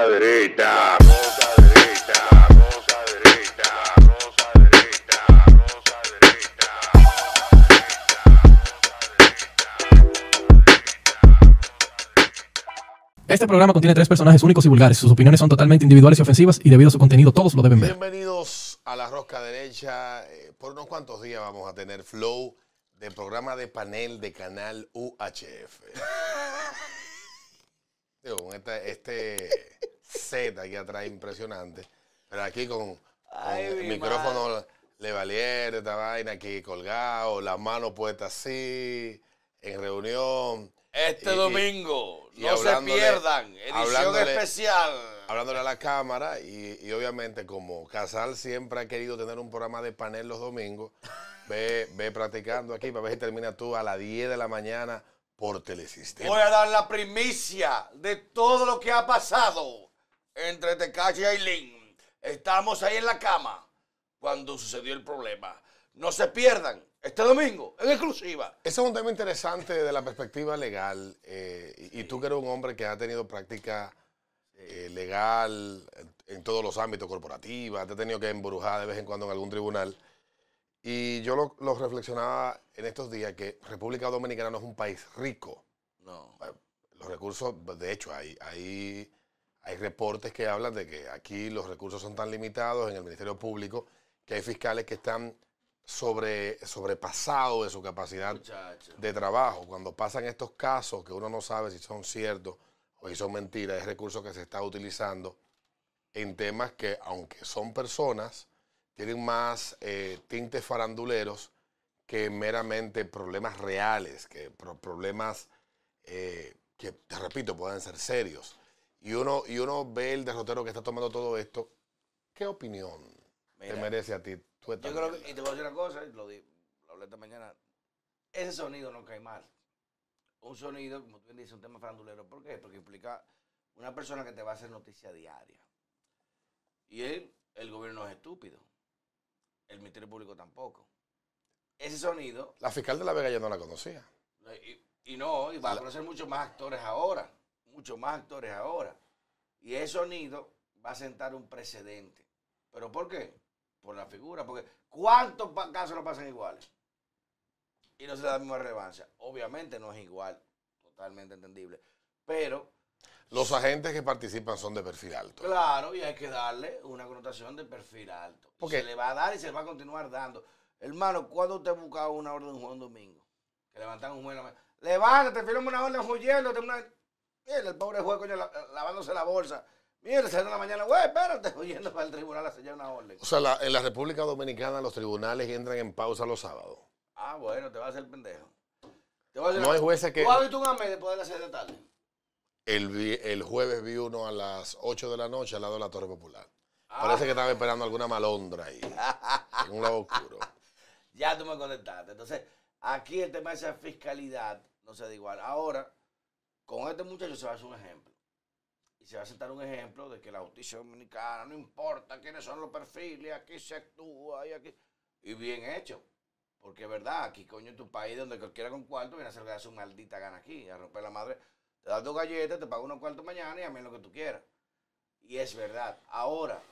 Gozadrita, Este programa contiene tres personajes únicos y vulgares. Sus opiniones son totalmente individuales y ofensivas y debido a su contenido todos lo deben ver. Bienvenidos a la Rosca Derecha. Eh, por unos cuantos días vamos a tener flow de programa de panel de canal UHF. Digo, con este, este set aquí atrás impresionante. Pero aquí con, con Ay, el mi micrófono Levalier, esta vaina aquí colgado, las manos puestas así, en reunión. Este Y- domingo, y no se pierdan, edición hablándole- especial. hablándole a la cámara y, y obviamente como Casal siempre ha querido tener un programa de panel los domingos, ve, ve practicando aquí para ver si termina tú a las 10 de la mañana por Telesistema. Voy a dar la primicia de todo lo que ha pasado entre Tecachi y Aileen. Estamos ahí en la cama cuando sucedió el problema. No se pierdan, este domingo, en exclusiva. Ese es un tema interesante desde la perspectiva legal eh, y, y tú que eres un hombre que ha tenido práctica eh, legal en, en todos los ámbitos corporativos, te has tenido que embrujar de vez en cuando en algún tribunal. Y yo lo, lo reflexionaba en estos días que República Dominicana no es un país rico. No. los recursos, de hecho, hay, hay, hay reportes que hablan de que aquí los recursos son tan limitados en el Ministerio Público que hay fiscales que están sobre, sobrepasados de su capacidad Muchacho. de trabajo. Cuando pasan estos casos que uno no sabe si son ciertos o si son mentiras, es recursos que se está utilizando en temas que, aunque son personas, tienen más eh, tintes faranduleros que meramente problemas reales, que pro- problemas eh, que, te repito, pueden ser serios. Y uno, y uno ve el derrotero que está tomando todo esto. ¿Qué opinión te merece a ti? Tú Yo creo que, y te voy a decir una cosa, y lo, di- lo hablé esta mañana. Ese sonido no cae mal. Un sonido, como tú bien dices, un tema farandulero. ¿Por qué? Porque implica una persona que te va a hacer noticia diaria. Y él, el gobierno es estúpido. El Ministerio Público tampoco. Ese sonido, La fiscal de La Vega yo no la conocía. y, y no, y va a conocer muchos más actores ahora. Muchos más actores ahora. Y ese sonido va a sentar un precedente. ¿Pero por qué? Por la figura. Porque ¿cuántos casos no pasan iguales? Y no se le da la misma relevancia. Obviamente no es igual. Totalmente entendible. Pero, Los agentes que participan son de perfil alto. claro, y hay que darle una connotación de perfil alto. Porque- se le va a dar y se le va a continuar dando. Hermano, ¿cuándo usted buscaba una orden de un juez un domingo? Que levantan un juez en la. Levántate, firma una orden huyendo. Una... Mira, el pobre juez, coño, la- lavándose la bolsa. Mira, en la mañana, güey, espérate, huyendo para el tribunal a sellar una orden. O sea, la- en la República Dominicana los tribunales entran en pausa los sábados. Ah, bueno, te vas a hacer pendejo. Te voy a decir No hay jueces que... ¿Tú has visto un AME después de las 6 de la tarde? El, el jueves vi uno a las 8 de la noche al lado de la Torre Popular. Ah. Parece que estaba esperando alguna malondra ahí, en un lado oscuro. Ya tú me contestaste. Entonces, aquí el tema de esa fiscalidad no se da igual. Ahora, con este muchacho se va a hacer un ejemplo. Y se va a sentar un ejemplo de que la justicia dominicana no importa quiénes son los perfiles, aquí se actúa y aquí. Y bien hecho. Porque es verdad, aquí coño en tu país donde cualquiera con cuarto viene a hacer su maldita gana aquí, a romper la madre. Te das dos galletas, te pago unos cuartos mañana y a mí lo que tú quieras. Y es verdad. Ahora,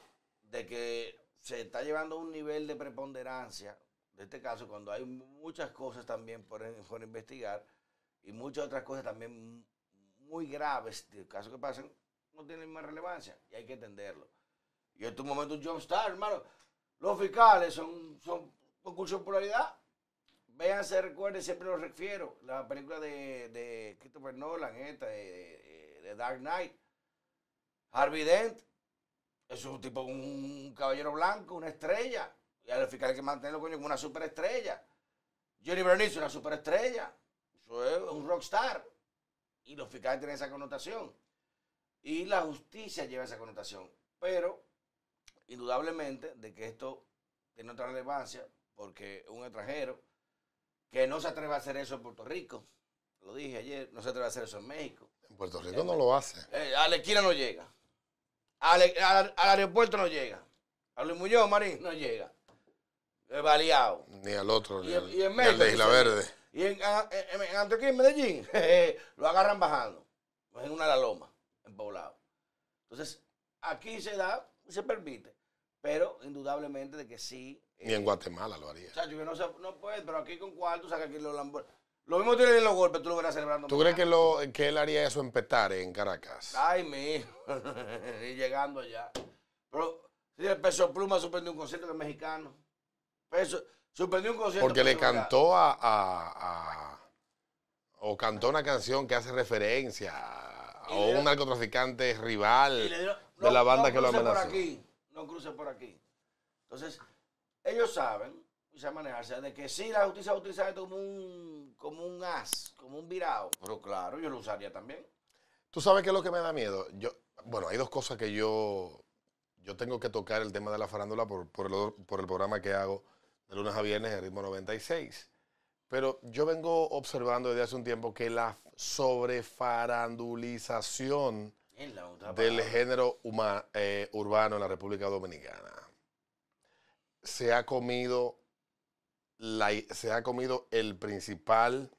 de que se está llevando un nivel de preponderancia, de este caso, cuando hay muchas cosas también por, por investigar y muchas otras cosas también muy graves, de casos que pasan, no tienen más relevancia y hay que entenderlo. Y en tu momento John Star, hermano, los fiscales son, son concurso de popularidad. Véanse, recuerden, siempre los refiero, la película de, de Christopher Nolan, esta, de, Dark Knight, Harvey Dent, es un tipo, un caballero blanco, una estrella. Y a los fiscales hay que mantenerlo, coño, como una superestrella. Johnny Bernice, una superestrella. Eso es un rockstar. Y los fiscales tienen esa connotación. Y la justicia lleva esa connotación. Pero, indudablemente, de que esto tiene otra relevancia, porque un extranjero que no se atreve a hacer eso en Puerto Rico, lo dije ayer, no se atreve a hacer eso en México. En Puerto Rico no lo hace. Eh, a la esquina no llega. Al, al- al aeropuerto no llega. A Luis Muñoz Marín no llega. Baleado. Ni al otro, ni, Y, al, y en ni al México. de Isla dice- Verde. Y en, a- en, en Antioquia, Medellín, lo agarran bajando. En una la loma, en poblado. Entonces, aquí se da, se permite, pero indudablemente de que sí. Ni en Guatemala lo haría. Chacho, que no, se, no puede, pero aquí con cuarto, saca aquí los Lambor- Lo mismo tienen los golpes, tú lo verás celebrando. ¿Tú crees que, lo, que él haría eso en Petare, en Caracas? Ay, mi hijo. y llegando allá. Pero, si el peso pluma suspendió un concierto de mexicano. Peso, suspendió un concierto. Porque le cantó a, a- a- O cantó una canción que hace referencia a, un narcotraficante rival dieron, de la banda no que lo cruce por amenazó. aquí, no cruce por aquí. Entonces, ellos saben, y saben manejarse, de que sí, la justicia va a utilizar esto como un, como un as, como un virado. Pero claro, yo lo usaría también. ¿Tú sabes qué es lo que me da miedo? Yo, bueno, hay dos cosas que yo, yo tengo que tocar el tema de la farándula por, por, el, por el programa que hago de lunes a viernes en Ritmo 96. Pero yo vengo observando desde hace un tiempo que la sobrefarandulización En la otra del género huma- eh, urbano en la República Dominicana. Se ha comido la, se ha comido el principal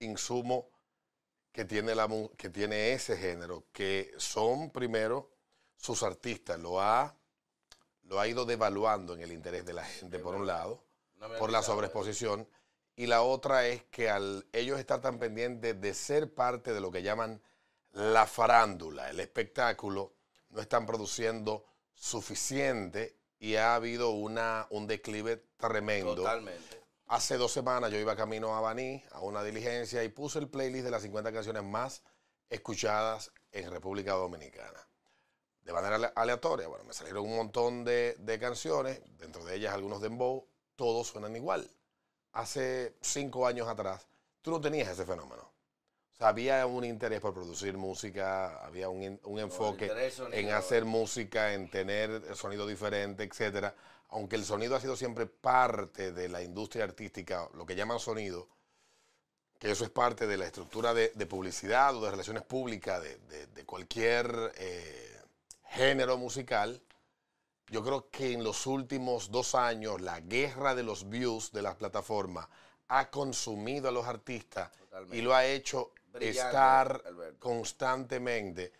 insumo que tiene, la, que tiene ese género, que son primero sus artistas, lo ha, lo ha ido devaluando en el interés de la gente, por un lado, No por la sobreexposición, y la otra es que al ellos estar tan pendientes de ser parte de lo que llaman la farándula, el espectáculo, no están produciendo suficiente y ha habido una, un declive tremendo. Totalmente. Hace dos semanas yo iba camino a Baní, a una diligencia, y puse el playlist de las 50 canciones más escuchadas en República Dominicana. De manera ale- aleatoria, bueno, me salieron un montón de, de canciones, dentro de ellas algunos dembow, todos suenan igual. Hace cinco años atrás, tú no tenías ese fenómeno. O sea, había un interés por producir música, había un, un enfoque en hacer música, en tener sonido diferente, etcétera. Aunque el sonido ha sido siempre parte de la industria artística, lo que llaman sonido, que eso es parte de la estructura de, de publicidad o de relaciones públicas de, de- de cualquier eh, género musical, yo creo que en los últimos dos años la guerra de los views de las plataformas ha consumido a los artistas Totalmente. y lo ha hecho Brillante, estar Alberto. constantemente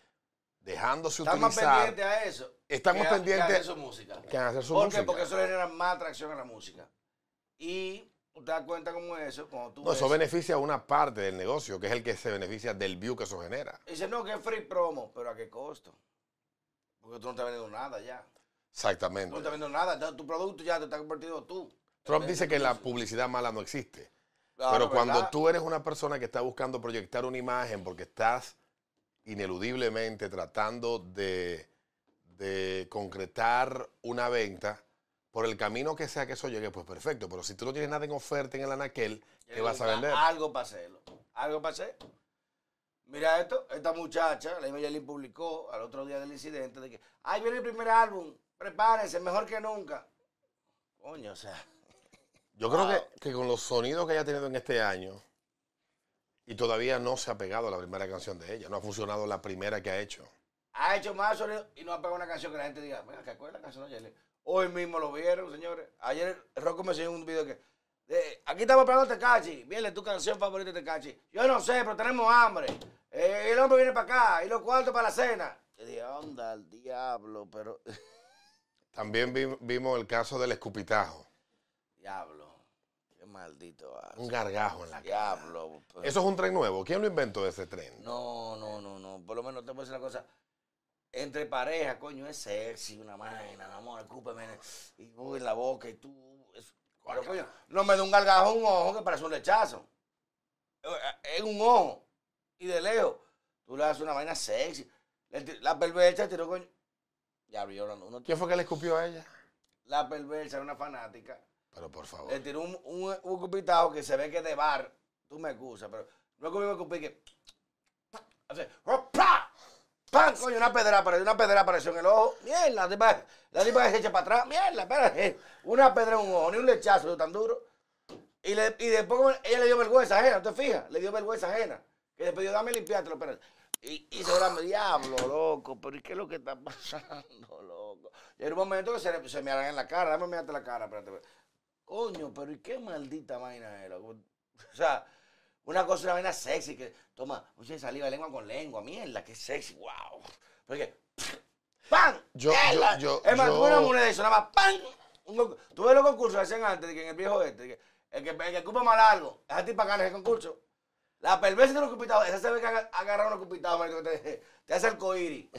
dejándose Están más utilizar pendientes a eso. Estamos que a- que a pendientes- hacer su música. que a hacer su ¿Por música. qué? Porque eso le genera más atracción a la música. Y usted da cuenta como eso, cuando tú No, eso beneficia a una parte del negocio, que es el que se beneficia del view que eso genera. Dice, no, que es free promo, pero ¿a qué costo? Porque tú no estás vendiendo nada ya. Tú Exactamente. no estás vendiendo nada. tu producto ya te está convertido tú. Trump dice que la publicidad mala no existe. Claro, pero cuando ¿verdad? tú eres una persona que está buscando proyectar una imagen porque estás ineludiblemente tratando de, de concretar una venta, por el camino que sea que eso llegue, pues perfecto. Pero si tú no tienes nada en oferta en el anaquel, ¿qué vas a vender? Algo para hacerlo. Algo para hacer. Mira esto, esta muchacha, la Yelin publicó al otro día del incidente de que, ay, viene el primer álbum, prepárense, mejor que nunca. Coño, o sea, Yo creo Wow. que, que con los sonidos que haya tenido en este año, y todavía no se ha pegado la primera canción de ella, no ha funcionado la primera que ha hecho. ha hecho más sonido y no ha pegado una canción que la gente diga, venga, ¿qué es la canción de Yelin? Hoy mismo lo vieron, señores. Ayer Rocco me enseñó un video que, aquí estamos pegando Tecachi, viene tu canción favorita de Tecachi. Yo no sé, pero tenemos hambre. Eh, el hombre viene para acá y los cuartos para la cena. Yo dije, onda, al diablo, pero... También vi- vimos el caso del escupitajo, Diablo. Maldito un hace. gargajo en la cara. Diablo. pero- Eso es un tren nuevo. ¿Quién lo inventó ese tren? No, no, no, no. Por lo menos te voy a decir una cosa. Entre parejas, coño, es sexy, una vaina, mi amor, escúpeme. Y en la boca y tú. es- Pero, coño, no me da un gargajo un ojo que parece un lechazo. Es un ojo. Y de lejos, tú le haces una vaina sexy. La perversa tiró, coño. Diablo, yo no. Uno, ¿Quién fue que le escupió a ella? la perversa era una fanática. Pero por favor. Le tiró un, un, un cupitajo que se ve que es de bar. Tú me excusas, pero luego me escupí que. Hace. ¡Pam! Coño, una pedra apareció, una pedra apareció en el ojo. Mierda, la tipa, la tipa se echa para atrás. Mierda, espérate. Una pedra en un ojo, ni un lechazo tan duro. Y, le, y después como ella le dio vergüenza ajena, ¿te fijas? Le dio vergüenza ajena. Que después dijo, dame limpiártelo, espérate. Y, y se me diablo, loco, pero ¿y qué es lo que está pasando, loco? Y en un momento que se, se me hagan en la cara, dame mirarte la cara, espérate. Coño, pero ¿y qué maldita vaina es, loco? O sea, una cosa, una vaina sexy que toma, oye, saliva lengua con lengua, mierda, qué sexy, wow. Porque, ¡pam! Yo- yo- yo- es más, yo- una moneda de eso, nada más, ¡pam! Tú ves los concursos que hacían antes, de que en el viejo este, de que el que, el que ocupa más largo, es a ti para ganar ese concurso. La perversa de los cupitados, esa se ve que aga- agarra unos cupitados, marico, que te, te hace el coiri.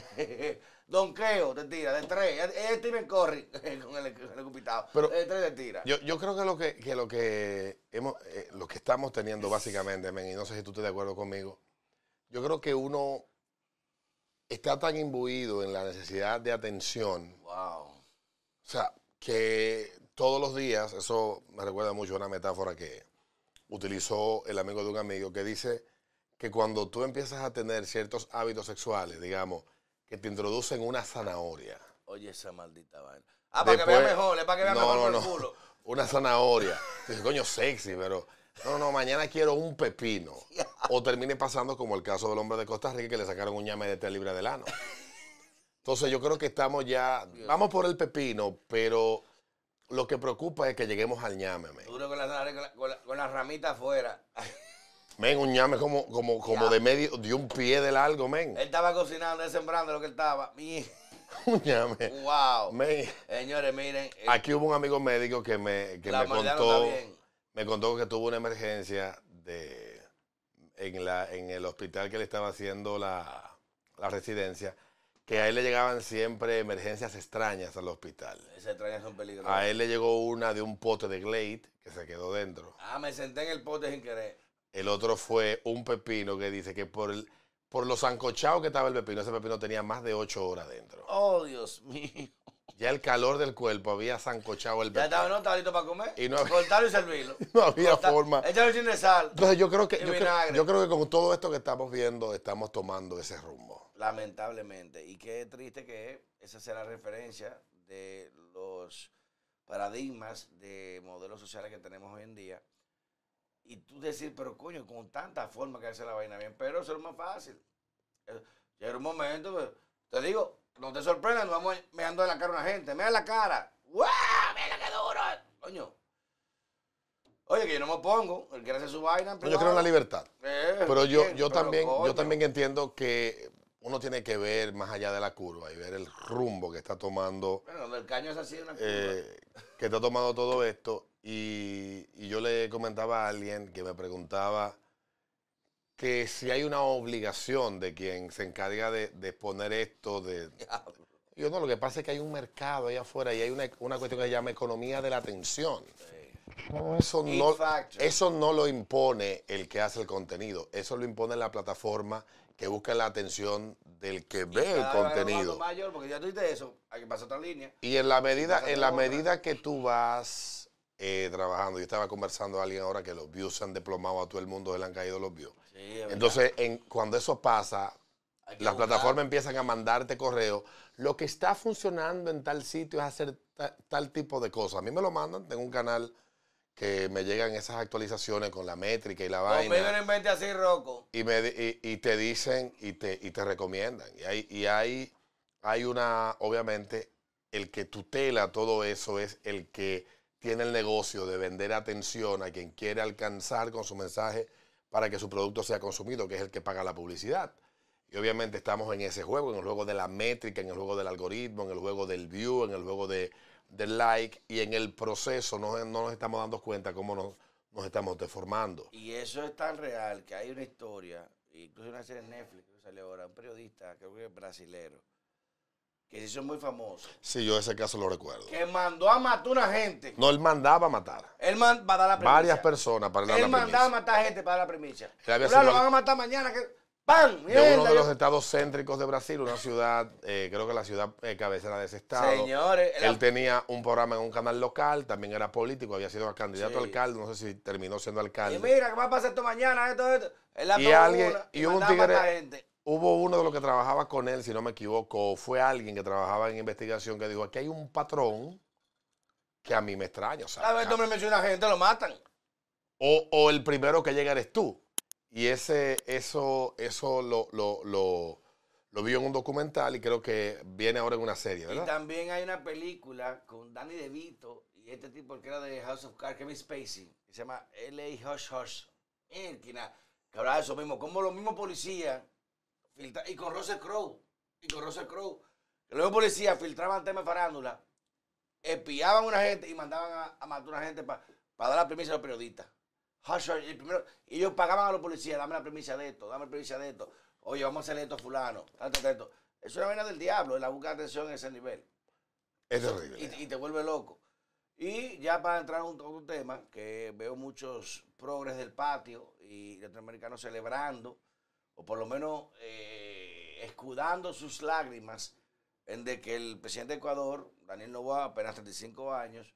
Donqueo, te tira, de tres. Es Steven Curry con el, con el cupitado. Pero- de tres te tira. Yo, yo creo que lo que, que lo que hemos, eh, lo que estamos teniendo básicamente, men, y no sé si tú estás de acuerdo conmigo, yo creo que uno está tan imbuido en la necesidad de atención, wow. o sea, que todos los días, eso me recuerda mucho a una metáfora que utilizó el amigo de un amigo, que dice que cuando tú empiezas a tener ciertos hábitos sexuales, digamos, que te introducen una zanahoria, Oye, esa maldita vaina. Ah, para que vea mejor, es para que vea No, mejor no, el culo. una zanahoria. Dice, coño, sexy, pero no, no, mañana quiero un pepino. O termine pasando como el caso del hombre de Costa Rica que le sacaron un ñame de tres libras del ano. Entonces yo creo que estamos ya, vamos por el pepino, pero lo que preocupa es que lleguemos al ñame. Duro con la, zanahoria, con la, con la, con la ramita afuera. Men, un ñame como, como, como Ya. de medio, de un pie de largo, men. Él estaba cocinando, él sembrando lo que él estaba. Un ñame. Wow. Men, Señores, miren. eh, aquí hubo un amigo médico que me, que me contó. me contó que tuvo una emergencia de, en, la, en el hospital que le estaba haciendo la, la residencia, que a él le llegaban siempre emergencias extrañas al hospital. Esas extrañas son peligrosas. A él le llegó una de un pote de Glade que se quedó dentro. Ah, me senté en el pote sin querer. El otro fue un pepino que dice que por, el, por los zancochados que estaba el pepino, ese pepino tenía más de ocho horas dentro. Oh, Dios mío. Ya el calor del cuerpo había zancochado el Ya estaba, pepino. no, estaba listo para comer. Y no- Cortarlo y servirlo. No había Cortar- forma. Échale chin de sal. Entonces yo creo que yo creo, vinagre. yo creo que con todo esto que estamos viendo estamos tomando ese rumbo. Lamentablemente. Y qué triste que es. Esa sea la referencia de los paradigmas de modelos sociales que tenemos hoy en día. Y tú decir, pero coño, con tanta forma que hace la vaina bien, pero eso es más fácil. Eh, Llega un momento, pues, te digo, no te sorprendas, nos vamos meando en la cara a una gente, mira la cara, ¡guau! ¡Mira qué duro! Coño. Oye, que yo no me pongo, él quiere hacer su vaina. No, yo creo en la libertad. Eh, Pero yo, bien, yo pero también, coño. yo también entiendo que uno tiene que ver más allá de la curva y ver el rumbo que está tomando, Bueno, donde el caño es así, una curva. eh, que está tomando todo esto. Y, y yo le comentaba a alguien que me preguntaba que si hay una obligación de quien se encarga de, de poner esto, de. Yo no, lo que pasa es que hay un mercado allá afuera y hay una, una cuestión que se llama economía de la atención. Eso, no, eso no lo impone el que hace el contenido, eso lo impone la plataforma que busca la atención del que ve el contenido. mayor, porque ya tú eso, hay que pasar otra línea. Y en la medida, en la medida que tú vas eh, trabajando, yo estaba conversando a alguien ahora que los views se han desplomado a todo el mundo, se le han caído los views. Sí. Entonces, en, cuando eso pasa, las buscar. plataformas empiezan a mandarte correo. Lo que está funcionando en tal sitio es hacer ta- tal tipo de cosas. A mí me lo mandan, tengo un canal que me llegan esas actualizaciones con la métrica y la Conmigo vaina. no invente así, Rocco. Y, me, y, y te dicen y te, y te recomiendan. Y hay, y hay, hay una, obviamente, el que tutela todo eso es el que tiene el negocio de vender atención a quien quiere alcanzar con su mensaje para que su producto sea consumido, que es el que paga la publicidad. Y obviamente estamos en ese juego, en el juego de la métrica, en el juego del algoritmo, en el juego del view, en el juego de, del like, y en el proceso no, no nos estamos dando cuenta cómo nos, nos estamos deformando. Y eso es tan real que hay una historia, incluso una serie en Netflix que salió ahora, un periodista, creo que es brasilero, que se hizo muy famoso, Sí, yo ese caso lo recuerdo. que mandó a matar a una gente. No, él mandaba a matar. Él man- va a dar la primicia. Varias personas para dar Él la mandaba a primicia. matar gente para dar la primicia. Él sido- lo van a matar mañana. Que... ¡Pam! De uno de los estados céntricos de Brasil, una ciudad, eh, creo que la ciudad eh, cabecera de ese estado. Señores, Él tenía un programa en un canal local, también era político, había sido candidato Sí. a alcalde, no sé si terminó siendo y alcalde. mira, ¿qué va a pasar esto mañana? Esto, esto. Él la Y alguien- una y un a matar tigre- gente. Hubo uno de los que trabajaba con él, si no me equivoco, fue alguien que trabajaba en investigación que dijo, aquí hay un patrón que a mí me extraña. o sea, A ver, tú me mencionas gente, lo matan. o, o el primero que llega eres tú. Y ese, eso, eso lo, lo, lo, lo vi en un documental y creo que viene ahora en una serie, Y ¿verdad? también hay una película con Danny DeVito y este tipo que era de House of Cards, Kevin Spacey, que se llama L.A. Hush Hush. Que hablaba de eso mismo, como los mismos policías, filtra- y con Russell Crowe. y con Russell Crowe. Luego policías filtraban temas de farándula, espiaban a una gente y mandaban a, a matar a una gente para dar la primicia a los periodistas. Y primero, ellos pagaban a los policías, dame la primicia de esto, dame la primicia de esto. Oye, vamos a hacerle esto a fulano, tanto, tanto. Eso es una vaina del diablo, la búsqueda de atención en ese nivel. Es terrible. Y, y te vuelve loco. Y ya para entrar a un, un tema, que veo muchos progres del patio y latinoamericanos celebrando, o por lo menos eh, escudando sus lágrimas en de que el presidente de Ecuador, Daniel Noboa, apenas 35 años,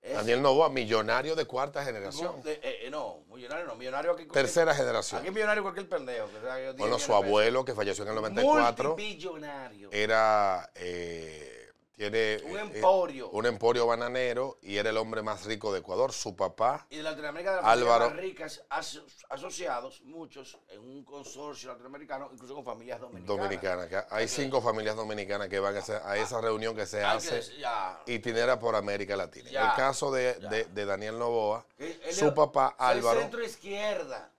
es- Daniel Novoa, millonario de cuarta generación. de- eh, eh, no, millonario no, millonario aquí. Tercera generación. Aquí millonario cualquier pendejo. sea, Bueno, su abuelo, que falleció en el 94, Multibillonario. era, eh, tiene Un eh, emporio. un emporio bananero y era el hombre más rico de Ecuador. Su papá, y de Latinoamérica de Álvaro. más ricas aso- asociados, muchos, en un consorcio latinoamericano, incluso con familias dominicanas. dominicana. que hay cinco familias dominicanas que van a, ese- a esa reunión que se que hace decir, ya, itinera por América Latina. Ya, el caso de, de- de Daniel Novoa, que su papá Álvaro, centro izquierda.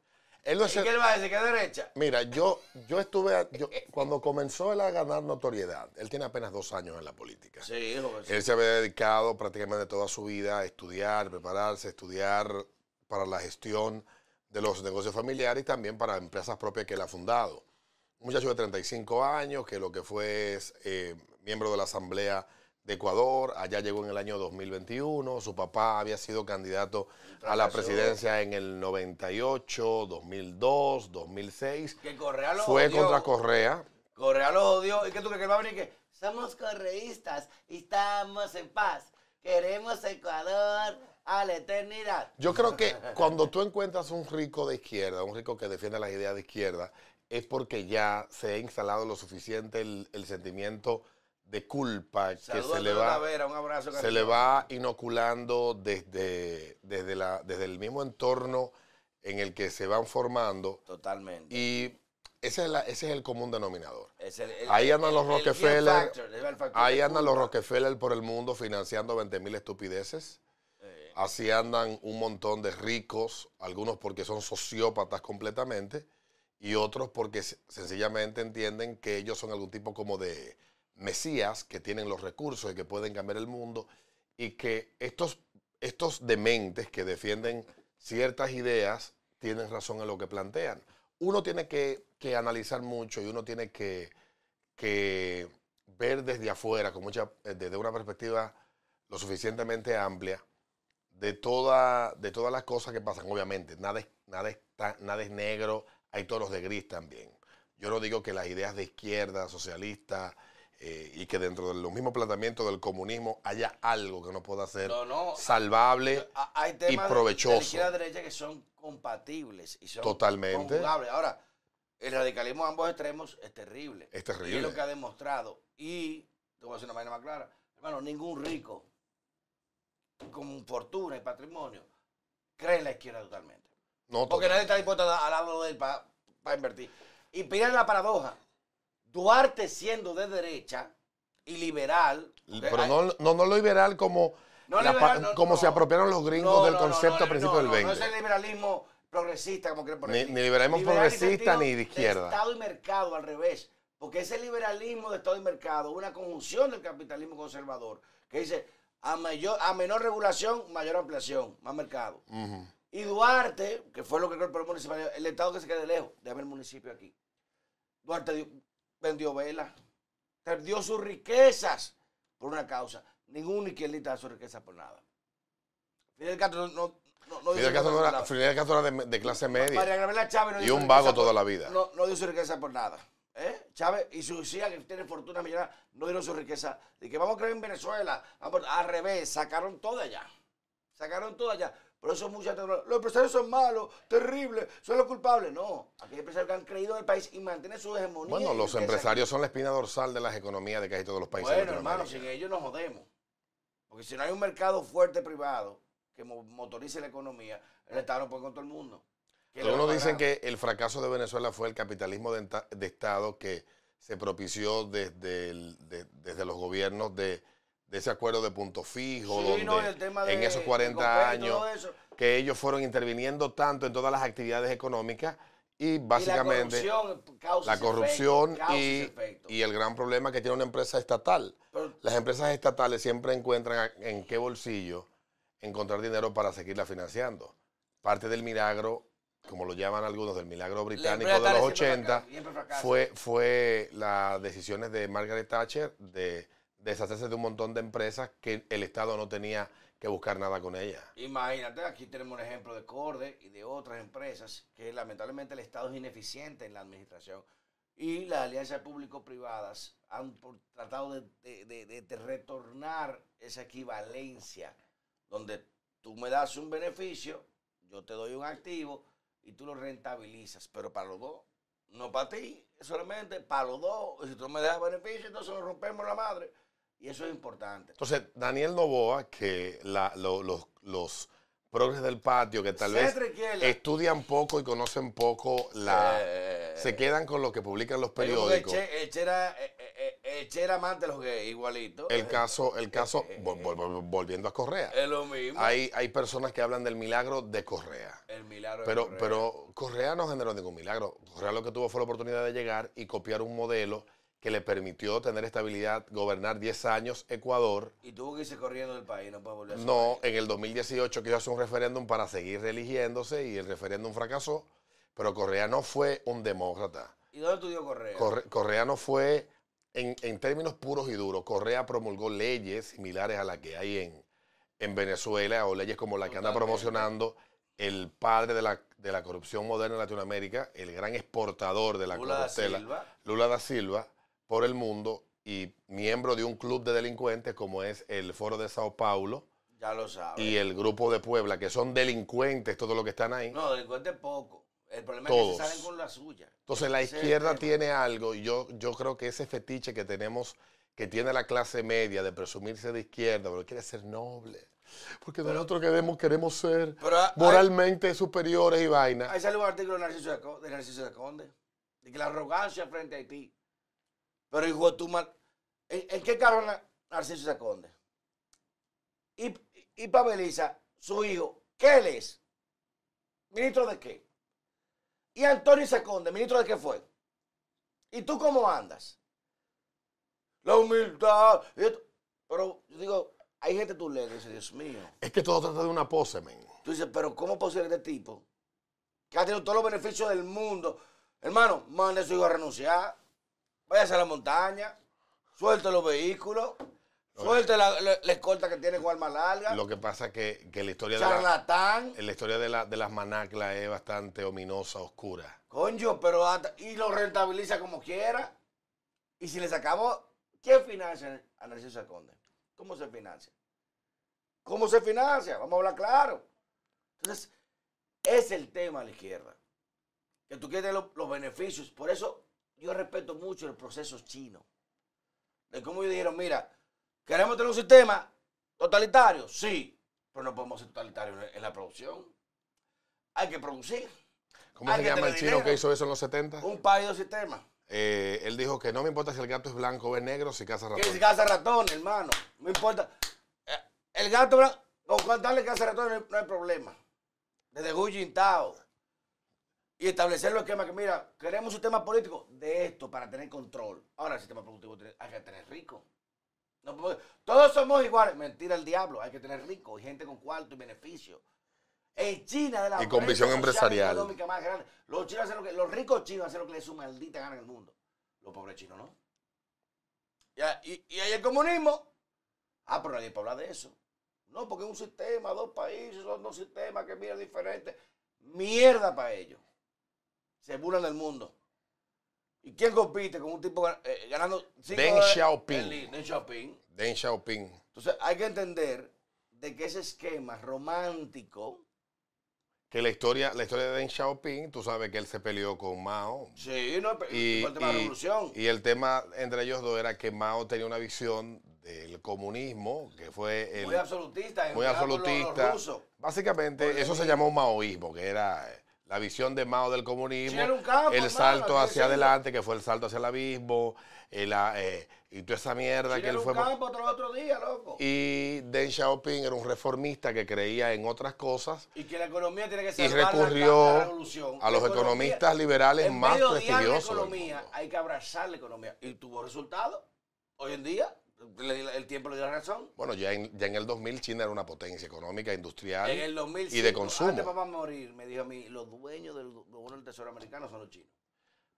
Él no ¿Y qué él va a decir? ¿Que derecha? Mira, yo, yo estuve, a- yo- cuando comenzó él a ganar notoriedad, él tiene apenas dos años en la política. Sí, hijo. sí. Él se había dedicado prácticamente toda su vida a estudiar, prepararse, estudiar para la gestión de los negocios familiares y también para empresas propias que él ha fundado. Un muchacho de 35 años que lo que fue es eh, miembro de la Asamblea de Ecuador, allá llegó en el año 2021, su papá había sido candidato a la presidencia en el 98, 2002, 2006. Que Correa lo Fue odió. contra Correa, Correa lo odió. ¿Y qué tú crees que va a venir? que Somos correístas y estamos en paz. Queremos Ecuador a la eternidad. Yo creo que cuando tú encuentras un rico de izquierda, un rico que defiende las ideas de izquierda, es porque ya se ha instalado lo suficiente el, el sentimiento de culpa que Saludos se le va, un abrazo. se le va inoculando desde, desde, la, desde el mismo entorno en el que se van formando Totalmente. y ese es, la- ese es el común denominador. Es el- el- Ahí andan el- los Rockefeller, factor, Ahí andan los. Rockefeller por el mundo financiando 20 mil estupideces. Eh, Así andan un montón de ricos, algunos porque son sociópatas completamente y otros porque sencillamente entienden que ellos son algún tipo como de mesías que tienen los recursos y que pueden cambiar el mundo y que estos, estos dementes que defienden ciertas ideas tienen razón en lo que plantean. Uno tiene que, que analizar mucho y uno tiene que, que ver desde afuera, con mucha, eh, desde una perspectiva lo suficientemente amplia, de, toda, de todas las cosas que pasan. Obviamente, nada es, nada, es nada es negro, hay tonos de gris también. Yo no digo que las ideas de izquierda, socialista, eh, y que dentro de los mismos planteamientos del comunismo haya algo que no pueda ser No, no. salvable. Ah, Hay temas de- la izquierda y derecha que son compatibles y son Totalmente. conjugables. Ahora, el radicalismo a ambos extremos es terrible. Es Y terrible. es lo que ha demostrado. Y, te voy a decir una manera más clara, hermano, ningún rico con fortuna y patrimonio cree en la izquierda totalmente. No, Porque nadie está dispuesto a, lado de él para invertir. Y miren la paradoja. Duarte siendo de derecha y liberal. Pero no, no, no lo liberal como, No la liberal, no, como no. se apropiaron los gringos del concepto a principios del no, 20. No es el liberalismo progresista, como quieren poner. Ni- ni liberalismo progresista ni de izquierda. Estado y mercado, al revés. Porque ese liberalismo de Estado y mercado, una conjunción del capitalismo conservador, que dice, a, mayor, a menor regulación, mayor ampliación, más mercado. Y Duarte, que fue lo que creó el municipal, el Estado que se quede lejos, déjame el municipio aquí. Duarte vendió velas, perdió sus riquezas por una causa. Ningún izquierdista da sus riquezas por nada. Fidel Castro no, no, no, Fidel su Castro riqueza era, nada. Fidel Castro era de, de clase María media. Gabriela Chávez no Y un su vago riqueza toda por- la vida. No, no dio su riqueza por nada. ¿Eh? Chávez y su hija que tiene fortuna millonaria no dieron su riqueza. Y que vamos a creer en Venezuela. Vamos- al revés, sacaron todo allá. Sacaron todo allá. Por eso muchas los empresarios son malos, terribles, son los culpables. No, aquí hay empresarios que han creído en el país y mantienen su hegemonía. Bueno, los empresarios son la espina dorsal de las economías de casi todos los países Bueno, hermano, sin ellos nos jodemos. Porque si no hay un mercado fuerte privado que mo- motorice la economía, el Estado no puede con todo el mundo. ¿Quién le va a Algunos dicen que el fracaso de Venezuela fue el capitalismo de, Estado que se propició desde, el- de- desde los gobiernos de, de ese acuerdo de punto fijo, Sí, donde no, de- en esos de 40 Copec y años que ellos fueron interviniendo tanto en todas las actividades económicas Y Y la básicamente corrupción causa la corrupción efecto, y, el gran problema que tiene una empresa estatal. Pero- Las empresas estatales siempre encuentran en qué bolsillo encontrar dinero para seguirla financiando. Parte del milagro, como lo llaman algunos, del milagro británico de los siempre 80, fracasan, siempre fracasan. fue, fue las decisiones de Margaret Thatcher de deshacerse de un montón de empresas que el Estado no tenía que buscar nada con ellas. Imagínate, aquí tenemos un ejemplo de Corde y de otras empresas que lamentablemente el Estado es ineficiente en la administración y las alianzas público-privadas han tratado de, retornar esa equivalencia donde tú me das un beneficio, yo te doy un activo y tú lo rentabilizas, pero para los dos, no para ti, solamente para los dos. Si tú me das beneficio, entonces nos rompemos la madre. Y eso es importante. Entonces, Daniel Novoa, que la- lo- los, los progres del patio, que tal vez estudian poco y conocen poco la... Eh, se quedan con lo que publican los periódicos. El Che, era, eh, eh, era amante de los gays, igualito. El caso, el caso, Eh, vol- vol- vol- volviendo a Correa. Es lo mismo. Hay, hay personas que hablan del milagro de Correa. el milagro de Pero, Correa. pero Correa no generó ningún milagro. Correa lo que tuvo fue la oportunidad de llegar y copiar un modelo que le permitió tener estabilidad, gobernar 10 años Ecuador. Y tuvo que irse corriendo del país, no puede volver a No, en el 2018 quiso hacer un referéndum para seguir religiéndose y el referéndum fracasó. Pero Correa no fue un demócrata. ¿Y dónde estudió Correa? Corre- Correa no fue, en, en términos puros y duros, Correa promulgó leyes similares a las que hay en, en Venezuela o leyes como la que anda promocionando el padre de la, de la corrupción moderna en Latinoamérica, el gran exportador de la Lula da Silva. Lula da Silva, por el mundo y miembro de un club de delincuentes como es el Foro de Sao Paulo Ya lo sabe. y el Grupo de Puebla, que son delincuentes todos los que están ahí. No, delincuente poco. El problema es que se salen con la suya. Entonces la Ese izquierda tiene algo, y yo, yo creo que ese fetiche que tenemos, que tiene la clase media de presumirse de izquierda, pero quiere ser noble. Porque nosotros queremos, queremos ser Pero hay- moralmente superiores y vaina. Ahí sale un artículo de Narciso de Narciso de Conde. De que la arrogancia frente a Haití. Pero hijo de tu mal. ¿En, en qué carro Narciso Conde? Y, y Pabeliza, su hijo, ¿qué él es? ¿Ministro de qué? Y Antonio Seconde, ¿ministro de qué fue? ¿Y tú cómo andas? La humildad. Pero yo digo, hay gente tú lees y dices, Dios mío. Es que todo trata de una pose, men. Tú dices, pero ¿cómo posible este tipo? Que ha tenido todos los beneficios del mundo. Hermano, mande a su hijo a renunciar. Váyase a la montaña. Suelte los vehículos. Suelte la, la- la escolta que tiene con arma larga. Lo que pasa es que, que la historia, de, la, la historia de, la- de las manaclas es bastante ominosa, oscura. Coño, pero hasta- y lo rentabiliza como quiera. Y si le sacamos, ¿quién financia a Narciso Conde? ¿Cómo se financia? ¿Cómo se financia? Vamos a hablar claro. Entonces, es el tema a la izquierda. Que tú quieres los, los beneficios. Por eso yo respeto mucho el proceso chino. De cómo ellos dijeron, mira, queremos tener un sistema totalitario. Sí, pero no podemos ser totalitarios en- la producción. Hay que producir. ¿Cómo Hay se llama el chino dinero. que hizo eso en los 70? Un país de sistemas. Eh, él dijo que no me importa si el gato es blanco o es negro, si caza Que ratón. si caza ratón, hermano. No importa. Eh, El gato, blan- con contarle que caza ratón no hay, no hay problema. Desde Hu Jintao. Y establecer los esquemas que, mira, queremos un sistema político de esto para tener control. Ahora el sistema productivo tiene- hay que tener rico. No todos somos iguales. Mentira el diablo. Hay que tener rico y gente con cuarto y beneficio. En China, de la Y con visión y empresarial. económica más grande, los, chinos hacen lo que, los ricos chinos hacen lo que les su maldita gana en el mundo. Los pobres chinos no. Ya, y, y hay el comunismo. Ah, pero nadie puede hablar de eso. No, porque es un sistema, dos países, son dos sistemas que miran diferentes. Mierda para ellos. Se burlan del mundo. ¿Y quién compite con un tipo eh, ganando cinco Deng Xiaoping. Deng Xiaoping. Deng Xiaoping. Entonces hay que entender de que ese esquema romántico, Que la historia, la historia de Deng Xiaoping, tú sabes que él se peleó con Mao. sí, no Y, fue el tema de la revolución. y el tema entre ellos dos era que Mao tenía una visión del comunismo, que fue el, muy absolutista, muy los- los absolutista. Básicamente, eso se llamó maoísmo, que era eh, la visión de Mao del comunismo, campo, el salto hacia adelante, que fue el salto hacia el abismo, eh, la, eh, y toda esa mierda que él fue. campo otro, otro día, loco. Y, Y Deng Xiaoping era un reformista que creía en otras cosas que la economía tiene que y salvar la- recurrió la, revolución. a los economía- economistas liberales en más de odiar prestigiosos. la economía, hay que abrazar la economía. Y tuvo resultados. Hoy en día, el tiempo le dio la razón. Bueno, ya en, ya en el 2000 China era una potencia económica, industrial En el 2005, y de consumo. antes papá morir, me dijo a mí, los dueños del, del tesoro americano son los chinos.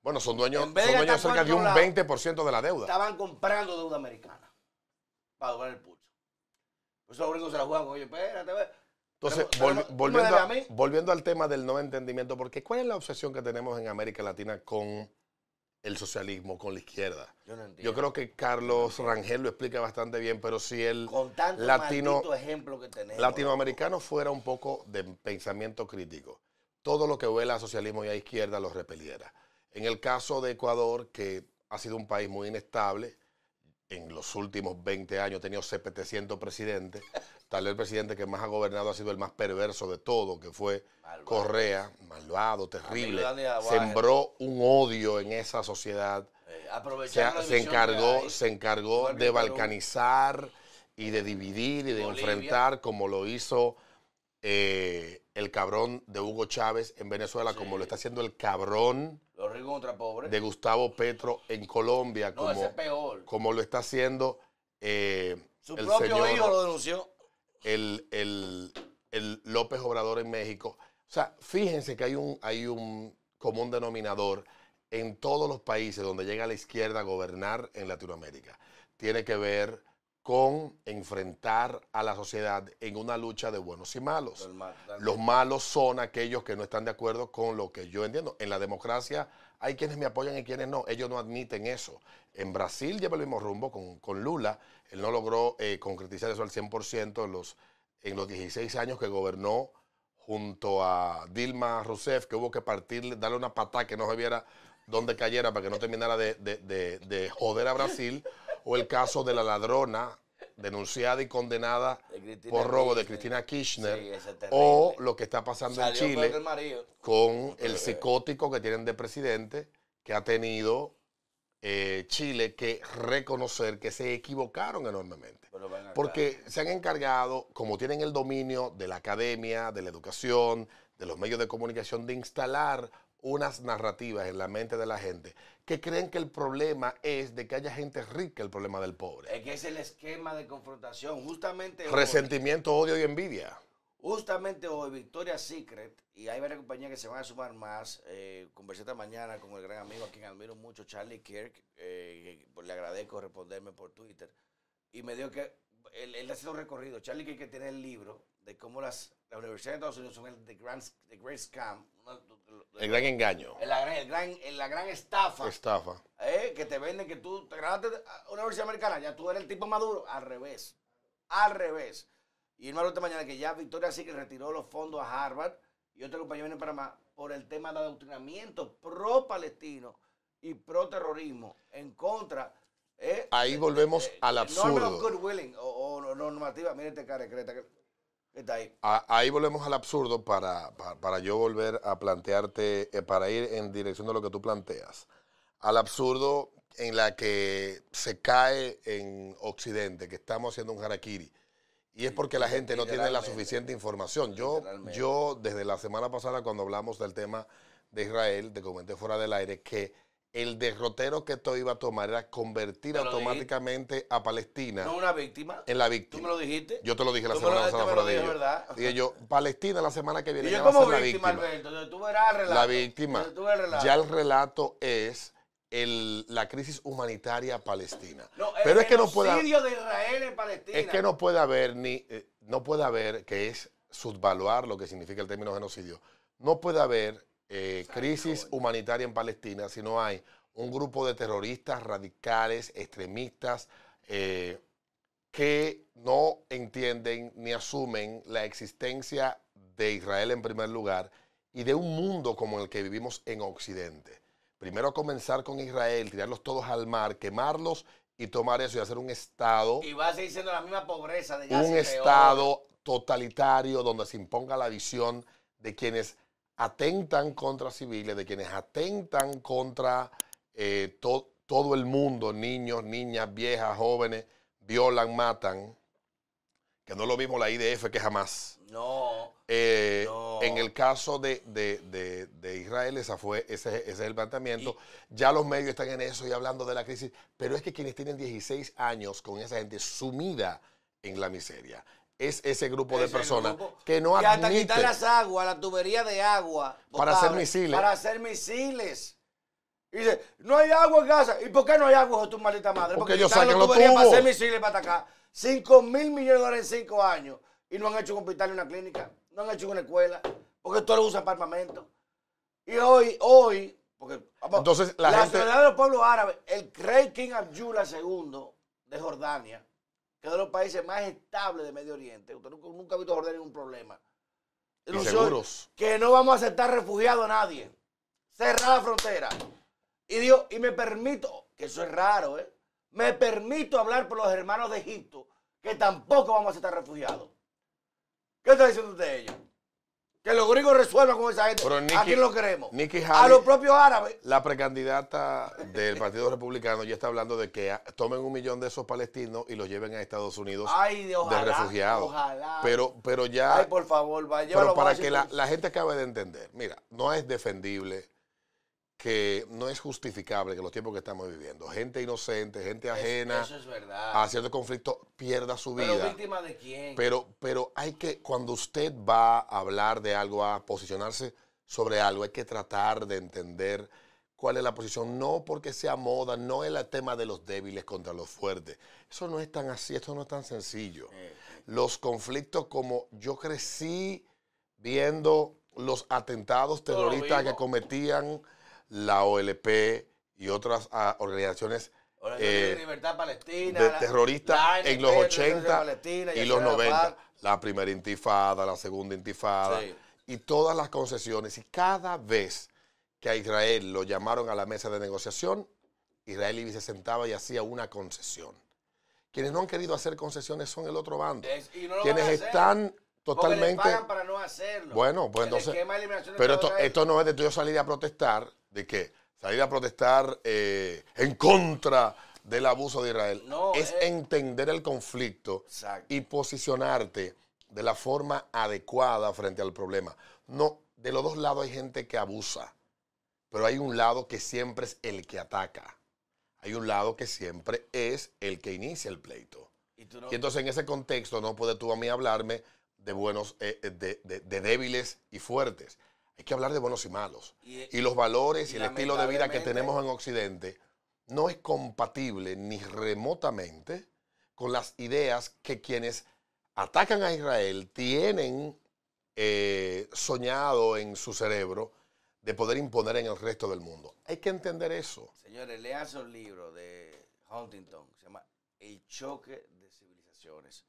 Bueno, son dueños, son dueños cerca de un otro lado, 20% de la deuda. Estaban comprando deuda americana para doblar el pulso. Por eso los gringos se la juegan, oye, espérate, ve. Entonces, Pero- volvi- pero- ¿tú me volviendo, a- volviendo al tema del no entendimiento, porque ¿cuál es la obsesión que tenemos en América Latina con el socialismo, con la izquierda? Yo no entiendo. Yo creo que Carlos Rangel lo explica bastante bien, pero si el Con tanto latino- maldito ejemplo que tenemos. latinoamericano fuera un poco de pensamiento crítico, todo lo que huela a socialismo y a izquierda lo repeliera. En el caso de Ecuador, que ha sido un país muy inestable, en los últimos 20 años ha tenido 700 presidentes, tal vez el presidente que más ha gobernado ha sido el más perverso de todo, que fue Malvado. Correa, malvado, terrible, sembró un odio en esa sociedad. Eh, se, aprovechando la se encargó, se encargó de balcanizar y de dividir y de Bolivia. enfrentar como lo hizo eh, el cabrón de Hugo Chávez en Venezuela, Sí. como lo está haciendo el cabrón Contra de Gustavo Petro en Colombia, no, ese como, es peor. como lo está haciendo eh, Su el propio señor hijo lo denunció. el, el- el López Obrador en México. O sea, fíjense que hay un, hay un común denominador en todos los países donde llega la izquierda a gobernar en Latinoamérica. Tiene que ver con enfrentar a la sociedad en una lucha de buenos y malos. Los malos son aquellos que no están de acuerdo con lo que yo entiendo. En la democracia hay quienes me apoyan y quienes no. Ellos no admiten eso. En Brasil lleva el mismo rumbo con, con Lula. Él no logró eh, concretizar eso al 100% en los, en los 16 años que gobernó junto a Dilma Rousseff, que hubo que partirle, darle una patada que no se viera dónde cayera para que no terminara de, de- de- de joder a Brasil. O el caso de la ladrona denunciada y condenada por robo de. Cristina Kirchner. Sí, o lo que está pasando Salió en Chile el con el psicótico que tienen de presidente que ha tenido eh, Chile que reconocer que se equivocaron enormemente. Porque se han encargado, como tienen el dominio de la academia, de la educación, de los medios de comunicación, de instalar unas narrativas en la mente de la gente que creen que el problema es de que haya gente rica, el problema del pobre. Es que es el esquema de confrontación. Justamente hoy, Resentimiento, odio y envidia. justamente hoy, Victoria's Secret, y hay varias compañías que se van a sumar más. Eh, conversé esta mañana con el gran amigo a quien admiro mucho, Charlie Kirk. eh, le agradezco responderme por Twitter. Y me dijo que él, él ha sido un recorrido. Charlie Kirk que tiene el libro de cómo las, las universidades de Estados Unidos son el The, Grand, the Great Scam. una- El gran engaño. la gran, el gran- la gran estafa. Estafa. Eh, que te venden que tú te ganaste a una universidad americana, ya tú eres el tipo maduro. Al revés. Al revés. Y el malo esta mañana que ya Victoria sí que retiró los fondos a Harvard y otra compañía viene para más por el tema de adoctrinamiento pro-palestino y pro-terrorismo en contra. eh, Ahí volvemos eh, al norma of absurdo. good willing o, o normativa. Mire este cara, está ahí. A- Ahí volvemos al absurdo para, para, para yo volver a plantearte, eh, para ir en dirección de lo que tú planteas. Al absurdo en la que se cae en Occidente, que estamos haciendo un harakiri. Y es porque la gente no tiene la suficiente información. Yo, yo, desde la semana pasada, cuando hablamos del tema de Israel, te comenté fuera del aire que el derrotero que esto iba a tomar era convertir automáticamente a Palestina No una víctima. en la Tú víctima. me lo dijiste. Yo te lo dije la Tú semana pasada tú fuera de dijiste, ello. Dije yo, Palestina la semana que viene Y ya yo va a como ser la víctima, víctima. Alberto, entonces tú verás el relato. La víctima. Entonces tú el relato. Ya el relato es el- la crisis humanitaria palestina. No, Pero es que no puede genocidio de Israel en Palestina. es que no puede haber ni eh, no puede haber que es subvaluar lo que significa el término genocidio. No puede haber eh, crisis humanitaria en Palestina si no hay un grupo de terroristas radicales, extremistas, eh, que no entienden ni asumen la existencia de Israel en primer lugar y de un mundo como el que vivimos en Occidente. Primero comenzar con Israel, tirarlos todos al mar, quemarlos y tomar eso y hacer un Estado Y va a seguir siendo la misma pobreza de ya un peor. Estado totalitario donde se imponga la visión de quienes atentan contra civiles, de quienes atentan contra eh, to- todo el mundo, niños, niñas, viejas, jóvenes, violan, matan, que no es lo mismo la IDF que jamás. No. Eh, No. En el caso de, de- de- de Israel, esa fue, ese, ese es el planteamiento. ya los medios están en eso y hablando de la crisis, pero es que quienes tienen 16 años con esa gente sumida en la miseria, es ese grupo de personas que no que hasta admite quitar las aguas, la tubería de agua. Para hacer misiles. Para hacer misiles. Y dice, no hay agua en casa. ¿Y por qué no hay agua, hijo tu maldita madre? Porque Porque, ellos sacan los tubería para hacer misiles para atacar. 5 mil millones de dólares en 5 años. Y no han hecho un hospital ni una clínica. No han hecho una escuela. Porque todo lo usan para armamento. Y hoy, hoy, porque Entonces, la la, gente- sociedad de los pueblos árabes, el rey King Abdullah II de Jordania, que es de los países más estables de Medio Oriente, usted nunca, nunca ha visto Jordania ningún problema. Y seguros. Que no vamos a aceptar refugiados a nadie. Cerrar la frontera. Y digo, y me permito, que eso es raro, ¿eh? Me permito hablar por los hermanos de Egipto, que tampoco vamos a aceptar refugiados. ¿Qué está diciendo usted de ellos? Que los gringos resuelvan con esa gente. Pero ¿A quién lo queremos? Nikki a Haley- los propios árabes. La precandidata del Partido Republicano ya está hablando de que a- tomen un millón de esos palestinos y los lleven a Estados Unidos Ay, de ojalá. de refugiados. Ojalá. Pero, pero ya... Ay, por favor, va, llévalo Pero a para que la, la gente acabe de entender, mira, no es defendible que no es justificable que los tiempos que estamos viviendo, gente inocente, gente ajena Eso es verdad. a cierto conflicto pierda su Pero vida. víctima de quién? Pero, pero hay que, cuando usted va a hablar de algo, a posicionarse sobre algo, hay que tratar de entender cuál es la posición. No porque sea moda, no es el tema de los débiles contra los fuertes. Eso no es tan así, esto no es tan sencillo. Eh, Los conflictos como yo crecí viendo los atentados terroristas que cometían la OLP y otras ah, organizaciones Organización de eh, Libertad Palestina. de terroristas la en los la Organización 80 Palestina, y los 90. Arafat. La primera intifada, la segunda intifada Sí. y todas las concesiones. Y cada vez que a Israel lo llamaron a la mesa de negociación, Israel se sentaba y hacía una concesión. Quienes no han querido hacer concesiones son el otro bando. Es- no Quienes van porque les totalmente... pagan para no hacerlo. Bueno, pues entonces... Pero esto, esto no es de tú salir a protestar, de que salir a protestar eh, en contra del abuso de Israel. No, es es- entender el conflicto Exacto. y posicionarte de la forma adecuada frente al problema. No, de los dos lados hay gente que abusa, pero hay un lado que siempre es el que ataca. Hay un lado que siempre es el que inicia el pleito. Y no- Y entonces en ese contexto no puedes tú a mí hablarme de buenos, eh, eh, de, de- de débiles y fuertes. Hay que hablar de buenos y malos. Y- Y los valores y, y el estilo de vida que tenemos en Occidente no es compatible ni remotamente con las ideas que quienes atacan a Israel tienen eh, soñado en su cerebro de poder imponer en el resto del mundo. Hay que entender eso. Señores, lean su libro de Huntington, se llama El choque de civilizaciones.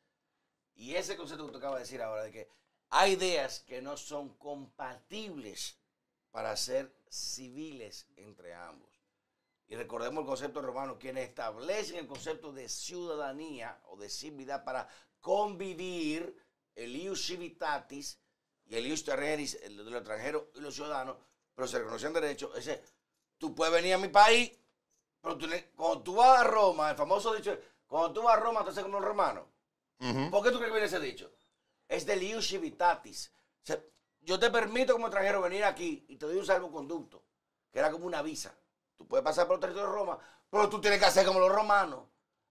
Y ese concepto que tú acabas de decir ahora, de que hay ideas que no son compatibles para ser civiles entre ambos. Y recordemos el concepto romano, quienes establecen el concepto de ciudadanía o de civilidad para convivir, el ius civitatis y el ius terrenis, el de los extranjeros y los ciudadanos, pero se reconocen derechos, ese tú puedes venir a mi país, pero tú cuando tú vas a Roma, el famoso dicho, cuando tú vas a Roma, tú haces como un Ujú. ¿Por qué tú crees que viene ese dicho? Es del ius civitatis. Yo te permito como extranjero venir aquí y te doy un salvoconducto, que era como una visa. Tú puedes pasar por el territorio de Roma, pero tú tienes que hacer como los romanos.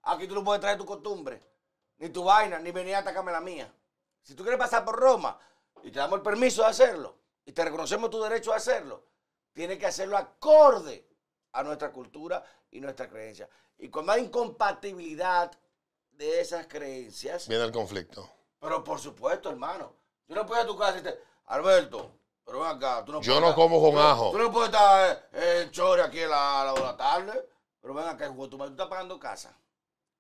Aquí tú no puedes traer tu costumbre, ni tu vaina, ni venir a atacarme la mía. Si tú quieres pasar por Roma y te damos el permiso de hacerlo, y te reconocemos tu derecho a hacerlo, tienes que hacerlo acorde a nuestra cultura y nuestra creencia. Y cuando hay incompatibilidad de esas creencias, Viene el conflicto. pero por supuesto, hermano, yo no puedo ir a tu casa y decirte, Alberto, pero ven acá, tú no Yo no estar- como con tú- ajo. Tú no puedes estar eh, en chore aquí a la, de la tarde, pero ven acá, tú, tú estás pagando casa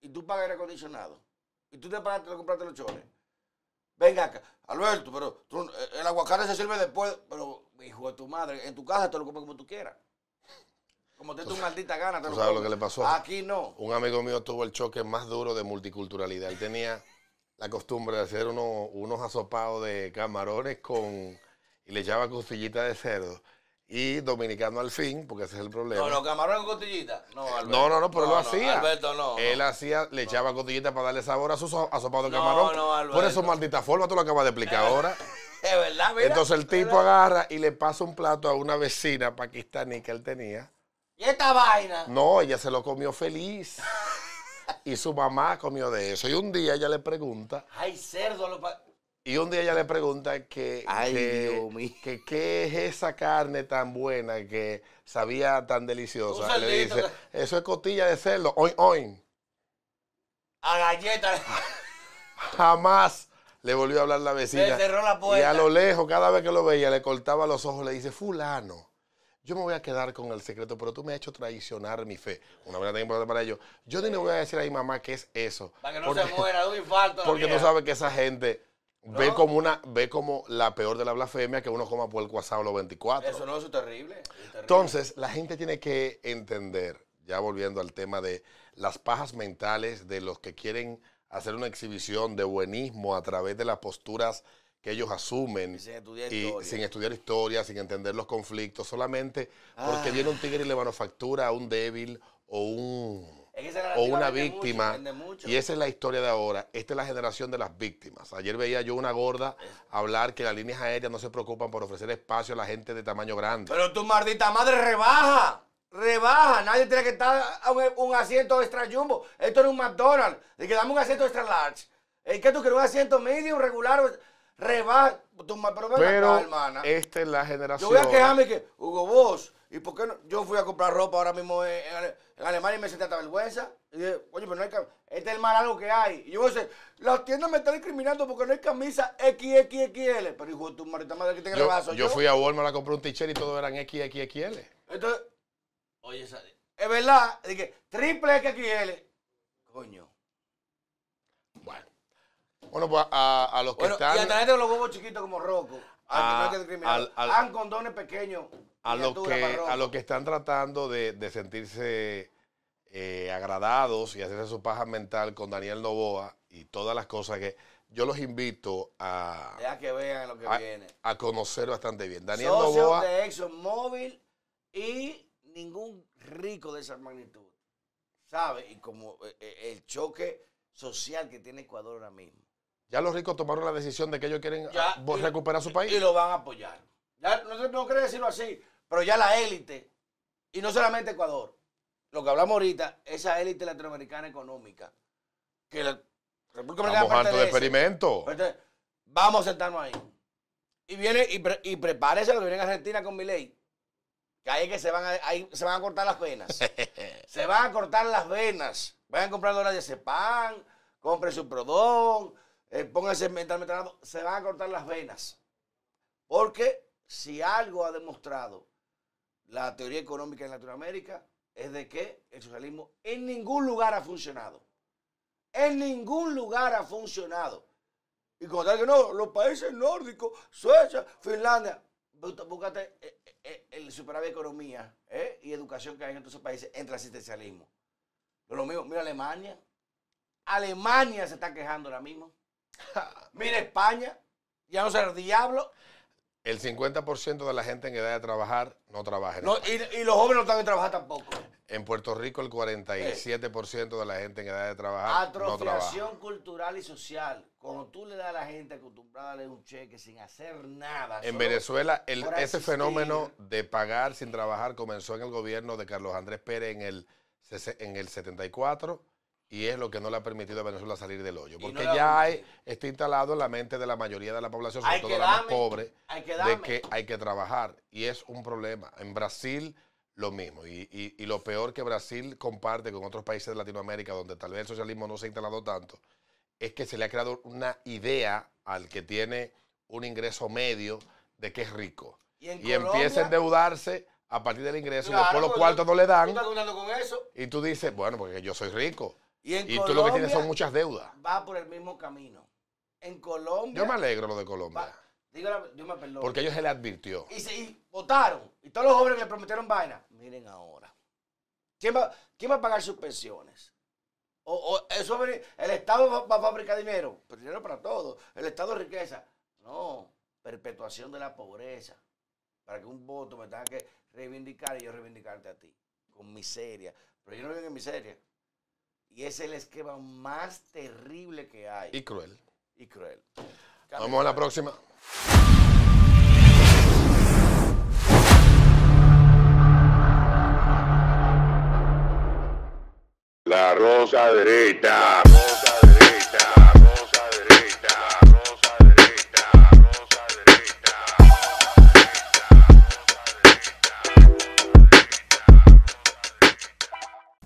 y tú pagas aire acondicionado y tú te pagaste de comprarte los chores. Venga acá, Alberto, pero tú- eh, el aguacate se sirve después, pero hijo de tu madre, en tu casa te lo comes como tú quieras. Como te tu maldita gana, te tú lo sabes lo que le pasó. Aquí no. Un amigo mío tuvo el choque más duro de multiculturalidad. Él tenía la costumbre de hacer uno- unos asopados de camarones con y le echaba costillitas de cerdo. y dominicano al fin, porque ese es el problema. No, los camarones con costillita. No, Alberto. No, no, no, pero él lo hacía. Alberto, no. Él no. hacía, le echaba cotillita para darle sabor a su so- asopado de No, camarón. no, Alberto. Por eso, maldita forma, tú lo acabas de explicar ahora. Es verdad, mira. Entonces el tipo ¿verdad? agarra y le pasa un plato a una vecina pakistaní que él tenía. ¿Y esta vaina? No, ella se lo comió feliz. Y su mamá comió de eso. Y un día ella le pregunta, Ay, cerdo. Lo pa- y un día ella le pregunta que, Ay, que, Dios mío. que qué es esa carne tan buena que sabía tan deliciosa. Le dice, eso es costilla de cerdo, oin, oin. A galleta. Jamás le volvió a hablar la vecina. Le cerró la puerta. Y a lo lejos, cada vez que lo veía, le cortaba los ojos, le dice, fulano, yo me voy a quedar con el secreto, pero tú me has hecho traicionar mi fe. Una verdad tan importante para ellos. Yo ni le voy a decir a mi mamá qué es eso. Para que no porque, se muera de un infarto. Porque tú sabes que esa gente ve como una, ve como la peor de la blasfemia que uno coma puerco asado los 24. Eso no, eso es terrible. es terrible. Entonces, la gente tiene que entender, ya volviendo al tema de las pajas mentales de los que quieren hacer una exhibición de buenismo a través de las posturas que ellos asumen Y sin estudiar y historia. sin estudiar historia, sin entender los conflictos, solamente porque Ah. viene un tigre y le manufactura a un débil o un o una víctima. mucho. y esa es la historia de ahora. Esta es la generación de las víctimas. Ayer veía yo una gorda hablar que las líneas aéreas no se preocupan por ofrecer espacio a la gente de tamaño grande. Pero tu maldita madre rebaja. Rebaja. Nadie tiene que estar a un, un asiento extra jumbo. Esto no es un McDonald's. De que dame un asiento extra large. ¿Es que tú quieres un asiento medium, regular? Ma- pero ven Pero acá, hermana. esta es la Yo generación. voy a quejarme que, Hugo Boss, ¿y por qué no? Yo fui a comprar ropa ahora mismo en, en Ale- en Alemania y me sentí hasta vergüenza. Y dije, oye, pero no hay camisa. Este es el mal algo que hay. Y yo voy a decir, las tiendas me están discriminando porque no hay camisa XXXL. Pero hijo de tu maldita madre, que tenga Yo, rebazo. yo fui a Walmart a comprar un t-shirt y todos eran XXXL. Entonces, oye, esa- es verdad, que triple XXL. Coño. Bueno. Pues a, a los que Bueno, y están. la gente con los huevos chiquitos como Rocco. Que no hay que al- condones pequeños. a los que, a los que están tratando de, de sentirse eh, agradados y hacerse su paja mental con Daniel Novoa y todas las cosas que yo los invito a, Deja que vean lo que a, viene. a conocer bastante bien. Daniel Socios Novoa, de ExxonMobil y ningún rico de esa magnitud. ¿Sabe? Y como eh, eh, el choque social que tiene Ecuador ahora mismo. Ya los ricos tomaron la decisión de que ellos quieren Ya, ah, y- recuperar su país. Y lo van a apoyar. Ya, no, no quiero decirlo así, pero ya la élite, y no solamente Ecuador, lo que hablamos ahorita, esa élite latinoamericana económica, que la República Dominicana Estamos de experimento. Vamos a sentarnos ahí. Y viene, y, pre- y prepárese lo que viene en Argentina con mi ley. Que ahí es que se van a, ahí se van a cortar las venas. se van a cortar las venas. Vayan a comprar dólares de pan, compren su prodón, eh, pónganse mentalmente hablando, se van a cortar las venas. Porque si algo ha demostrado la teoría económica en Latinoamérica es de que el socialismo en ningún lugar ha funcionado. En ningún lugar ha funcionado. Y como tal que no, los países nórdicos, Suecia, Finlandia, bú- búscate eh, eh, el superávit economía eh, y educación que hay en otros países entre asistencialismo. Pero lo mismo, mira Alemania. Alemania se está quejando ahora mismo. Mira España, ya no será el diablo. El 50% de la gente en edad de trabajar no trabaja. En, No, y, y los jóvenes no están en trabajar tampoco. En Puerto Rico el 47% de la gente en edad de trabajar no trabaja. Atrofiación cultural y social. Cuando tú le das a la gente acostumbrada a darle un cheque sin hacer nada. En Venezuela, el- ese existir. fenómeno de pagar sin trabajar comenzó en el gobierno de Carlos Andrés Pérez en el, en el 74 y es lo que no le ha permitido a Venezuela salir del hoyo. Y Porque no ya hay, está instalado en la mente de la mayoría de la población, sobre Hay todo la más darme, pobre, que de que hay que trabajar. Y es un problema. En Brasil, lo mismo. Y, y- y lo peor que Brasil comparte con otros países de Latinoamérica, donde tal vez el socialismo no se ha instalado tanto, es que se le ha creado una idea al que tiene un ingreso medio de que es rico. Y en Y empieza a endeudarse a partir del ingreso y Claro, después los cuartos no le Tú dan. estás contando con eso. Y tú dices, bueno, porque yo soy rico. Y en Y Colombia tú lo que tienes son muchas deudas. va por el mismo camino. En Colombia. Yo me alegro lo de Colombia. va- dígale, Dios me perdone. Porque ellos se le advirtió. Y, se, y votaron. Y todos los jóvenes le prometieron vaina. Miren ahora. ¿Quién va, quién va a pagar sus pensiones? O, o eso va el Estado va, va a fabricar dinero. Pero dinero para todos. El Estado es riqueza. No. Perpetuación de la pobreza. para que un voto me tenga que reivindicar y yo reivindicarte a ti. Con miseria. Pero yo no vivo en miseria. Y ese es el esquema más terrible que hay. Y cruel. Y, cruel. Vamos a la próxima. La rosa derecha. Rosa derecha.